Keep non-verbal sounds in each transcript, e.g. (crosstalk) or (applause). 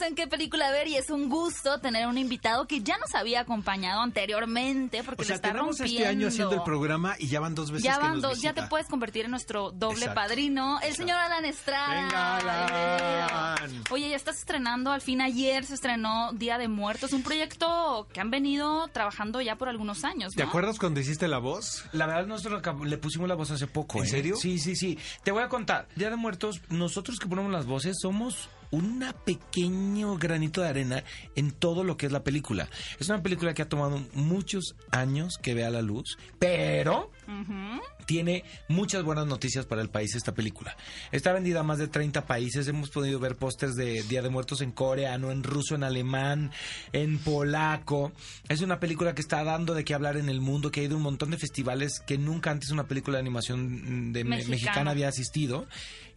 en qué película ver y es un gusto tener un invitado que ya nos había acompañado anteriormente porque O sea, lo está tenemos rompiendo. este año haciendo el programa y ya van dos veces Ya que van nos dos, ya te puedes convertir en nuestro doble Exacto, padrino, el exacto. señor Alan Estrada. Venga, Alan. Oye, ya estás estrenando, al fin ayer se estrenó Día de Muertos, un proyecto que han venido trabajando ya por algunos años, ¿Te acuerdas cuando hiciste la voz? La verdad, nosotros le pusimos la voz hace poco. ¿En ¿eh? serio? Sí, sí, sí. Te voy a contar. Día de Muertos, nosotros que ponemos las voces somos un pequeño granito de arena en todo lo que es la película. Es una película que ha tomado muchos años que vea la luz, pero tiene muchas buenas noticias para el país esta película. Está vendida a más de 30 países. Hemos podido ver pósters de Día de Muertos en coreano, en ruso, en alemán, en polaco. Es una película que está dando de qué hablar en el mundo, que ha ido a un montón de festivales que nunca antes una película de animación de Mexicana. mexicana había asistido.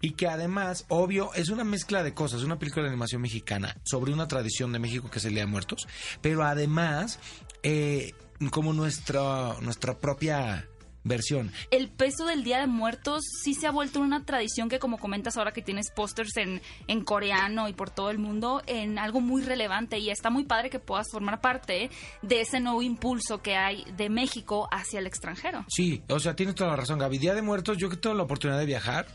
Y que además, obvio, es una mezcla de cosas. Una película de animación mexicana sobre una tradición de México que es el Día de Muertos. Pero además, eh, como nuestra, nuestra propia versión. el peso del Día de Muertos sí se ha vuelto una tradición que, como comentas ahora que tienes pósters en, en coreano y por todo el mundo, en algo muy relevante y está muy padre que puedas formar parte de ese nuevo impulso que hay de México hacia el extranjero. Sí, o sea, tienes toda la razón, Gaby. Día de Muertos, yo que tengo la oportunidad de viajar,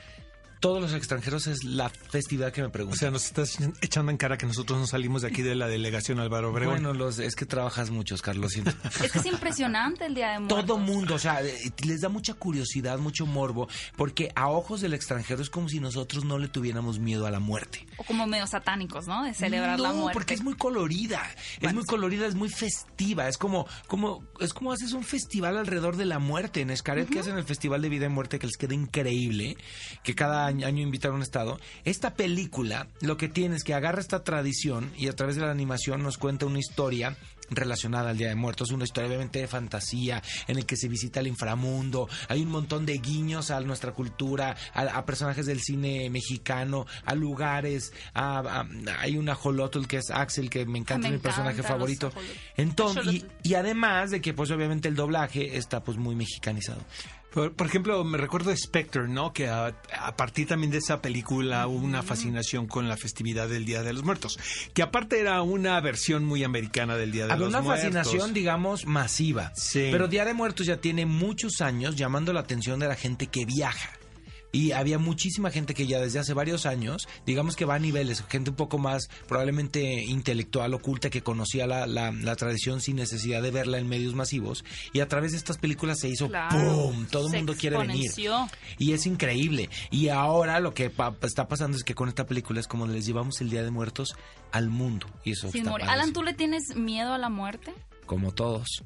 todos los extranjeros es la festividad que me O preguntan. sea, nos estás echando en cara que nosotros no salimos de aquí de la delegación Álvaro Obregón. bueno, los, es que trabajas muchos, Carlos. siento. (laughs) Es que es impresionante el Día de Muertos. Todo mundo, o sea, eh, les da mucha curiosidad, mucho morbo, porque a ojos del extranjero es como si nosotros no le tuviéramos miedo a la muerte. O como medio satánicos, ¿no? De celebrar la No, muerte. porque es muy colorida. es muy sí. colorida, es muy festiva. Es como, como, es como haces un festival alrededor de la muerte. En Escaret, que hacen el Festival de Vida y Muerte, que les queda increíble, que cada año, año invitan a un estado. Esta película lo que tiene es que agarra esta tradición y a través de la animación nos cuenta una historia relacionada al Día de Muertos, una historia obviamente de fantasía, en el que se visita el inframundo, hay un montón de guiños a nuestra cultura, a, a personajes del cine mexicano, a lugares, a, a- hay una Holotl que es Axel, que me encanta, Me es mi personaje favorito. Entonces, y, y además de que pues obviamente el doblaje está pues muy mexicanizado. Por, por ejemplo, me recuerdo Spectre, ¿no? Que a, a partir también de esa película hubo una fascinación con la festividad del Día de los Muertos. Que aparte era una versión muy americana del Día de Había los una Muertos. fascinación, digamos, masiva. Sí. Pero Día de Muertos ya tiene muchos años llamando la atención de la gente que viaja. Y había muchísima gente que ya desde hace varios años, digamos que va a niveles, gente un poco más probablemente intelectual, oculta, que conocía la, la- la tradición sin necesidad de verla en medios masivos. Y a través de estas películas se hizo Claro. ¡pum! Todo el mundo quiere venir. Y es increíble. Y ahora lo que pa- está pasando es que con esta película es como les llevamos el Día de Muertos al mundo. Y eso Sin está. Alan, ¿tú le tienes miedo a la muerte? Como todos.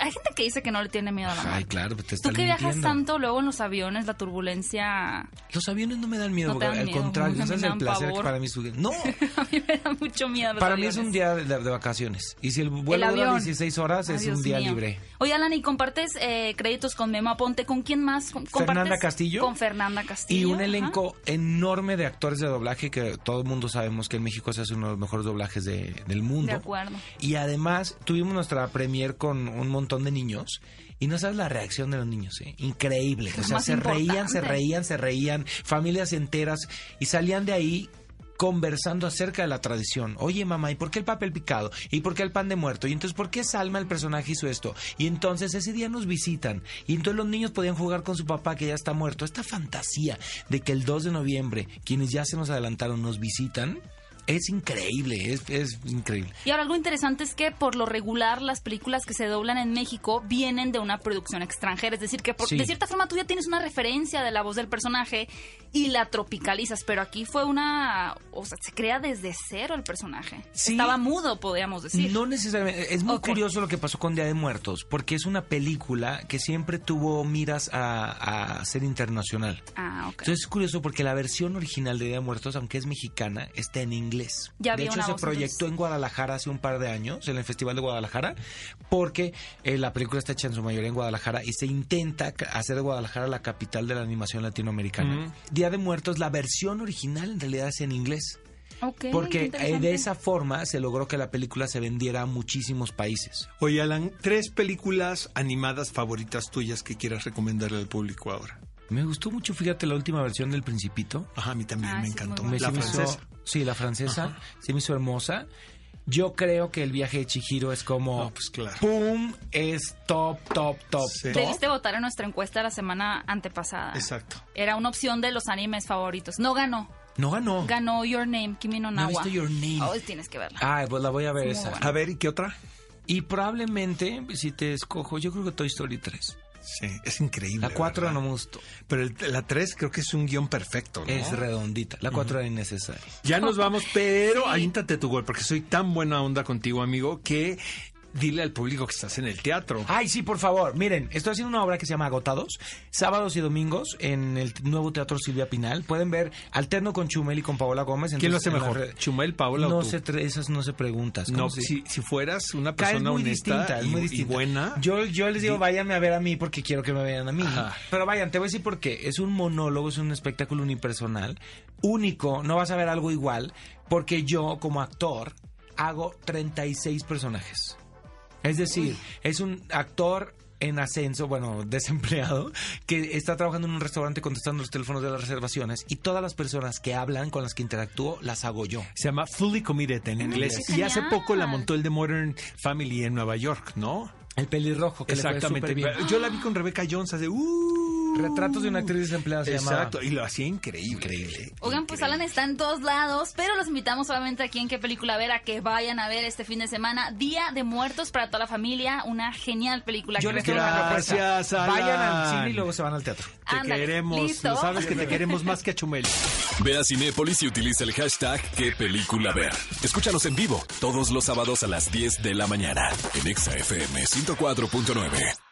Hay gente que dice que no le tiene miedo a la muerte. Ay, claro, pues te Tú están que viajas mintiendo. tanto luego en los aviones, la turbulencia... Los aviones no me dan miedo, No te dan al miedo, contrario, mí ¿sabes el placer pavor. que para mí es No, (laughs) a mí me da mucho miedo para mí es un día de, de vacaciones. Y si el vuelo El dura avión. 16 horas, Ay, es Dios un día mío. libre. Oye, Alan, ¿y compartes eh, créditos con Memo Aponte? ¿Con quién más? ¿Con- compartes? Fernanda Castillo. Con Fernanda Castillo. Y un ajá. elenco enorme de actores de doblaje que todo el mundo sabemos que en México se hace uno de los mejores doblajes de- del mundo. De acuerdo. Y además tuvimos nuestra premier con un montón de niños. Y no sabes la reacción de los niños, ¿eh? Increíble. O sea, se reían, se reían, se reían, familias enteras, y salían de ahí conversando acerca de la tradición. Oye, mamá, ¿y por qué el papel picado? ¿Y por qué el pan de muerto? ¿Y entonces por qué Salma, el personaje, hizo esto? Y entonces ese día nos visitan. Y entonces los niños podían jugar con su papá que ya está muerto. Esta fantasía de que el 2 de noviembre, quienes ya se nos adelantaron, nos visitan, es increíble, es, es increíble. Y ahora algo interesante es que por lo regular las películas que se doblan en México vienen de una producción extranjera, es decir, que por- Sí. de cierta forma tú ya tienes una referencia de la voz del personaje y la tropicalizas, pero aquí fue una, o sea, se crea desde cero el personaje. Sí. Estaba mudo, podríamos decir. No necesariamente. Es muy Ok. curioso lo que pasó con Día de Muertos, porque es una película que siempre tuvo miras a, a ser internacional. Ah, ok. Entonces es curioso porque la versión original de Día de Muertos, aunque es mexicana, está en inglés. Inglés. Ya de hecho, se voz, proyectó entonces. en Guadalajara hace un par de años, en el Festival de Guadalajara, porque eh, la película está hecha en su mayoría en Guadalajara y se intenta hacer de Guadalajara la capital de la animación latinoamericana. Día de Muertos, la versión original en realidad es en inglés. Porque eh, de esa forma se logró que la película se vendiera a muchísimos países. Oye, Alan, tres películas animadas favoritas tuyas que quieras recomendarle al público ahora. Me gustó mucho, fíjate, la última versión del Principito. Ajá, a mí también Ah, me sí, encantó. Me- La hizo- francesa. sí, la francesa. Se me hizo hermosa. Yo creo que el viaje de Chihiro es como... No, pues claro. ¡Pum! Es top, top, top, Sí. top. Debiste votar en nuestra encuesta la semana antepasada. Exacto. Era una opción de los animes favoritos. No ganó. No ganó. Ganó Your Name, Kimi no No Nawa. visto Your Name. Oh, tienes que verla. Ay, pues la voy a ver muy esa. buena. A ver, ¿y qué otra? Y probablemente, si te escojo, yo creo que Toy Story 3. Sí, es increíble. La 4 ¿verdad? no me gustó. Pero el- la 3 creo que es un guion perfecto, ¿no? Es redondita. La 4 era innecesaria. Ya nos vamos, pero Sí. avíntate tu gol, porque soy tan buena onda contigo, amigo, que dile al público que estás en el teatro. Ay, sí, por favor. Miren, estoy haciendo una obra que se llama Agotados, sábados y domingos en el nuevo Teatro Silvia Pinal. Pueden ver Alterno con Chumel y con Paola Gómez. ¿Quién lo hace Entonces, mejor? ¿Chumel, Paola no o tú? se esas no se preguntas. No, ¿cómo se- si, si fueras una persona muy honesta distinta, y, muy y distinta. buena. Yo, yo les digo, Di- váyanme a ver a mí porque quiero que me vean a mí. Ajá. Pero vayan, te voy a decir por qué. Es un monólogo, es un espectáculo unipersonal, único, no vas a ver algo igual, porque yo, como actor, hago 36 personajes. Es decir, es un actor en ascenso, bueno, (laughs) desempleado, que está trabajando en un restaurante contestando los teléfonos de las reservaciones y todas las personas que hablan, con las que interactúo, las hago yo. Se llama Fully Committed en inglés. Y hace poco la montó el de Modern Family en Nueva York, ¿no? El pelirrojo, que Exactamente. le fue bien. Yo la vi con Rebecca Jones hace... Uh, Retratos de una actriz desempleada se llamaba. Exacto, y lo hacía increíble. Increíble. Oigan, pues Alan está en todos lados, pero los invitamos solamente aquí en qué película ver a que vayan a ver este fin de semana Día de Muertos para toda la familia, una genial película. Yo que les. Gracias, Alan. Vayan al cine y luego se van al teatro. Te queremos, listo. lo sabes que te queremos más que a Chumel. Ve a Cinépolis y utiliza el hashtag qué película ver. Escúchanos en vivo todos los sábados a las 10 de la mañana en Exa FM 104.9.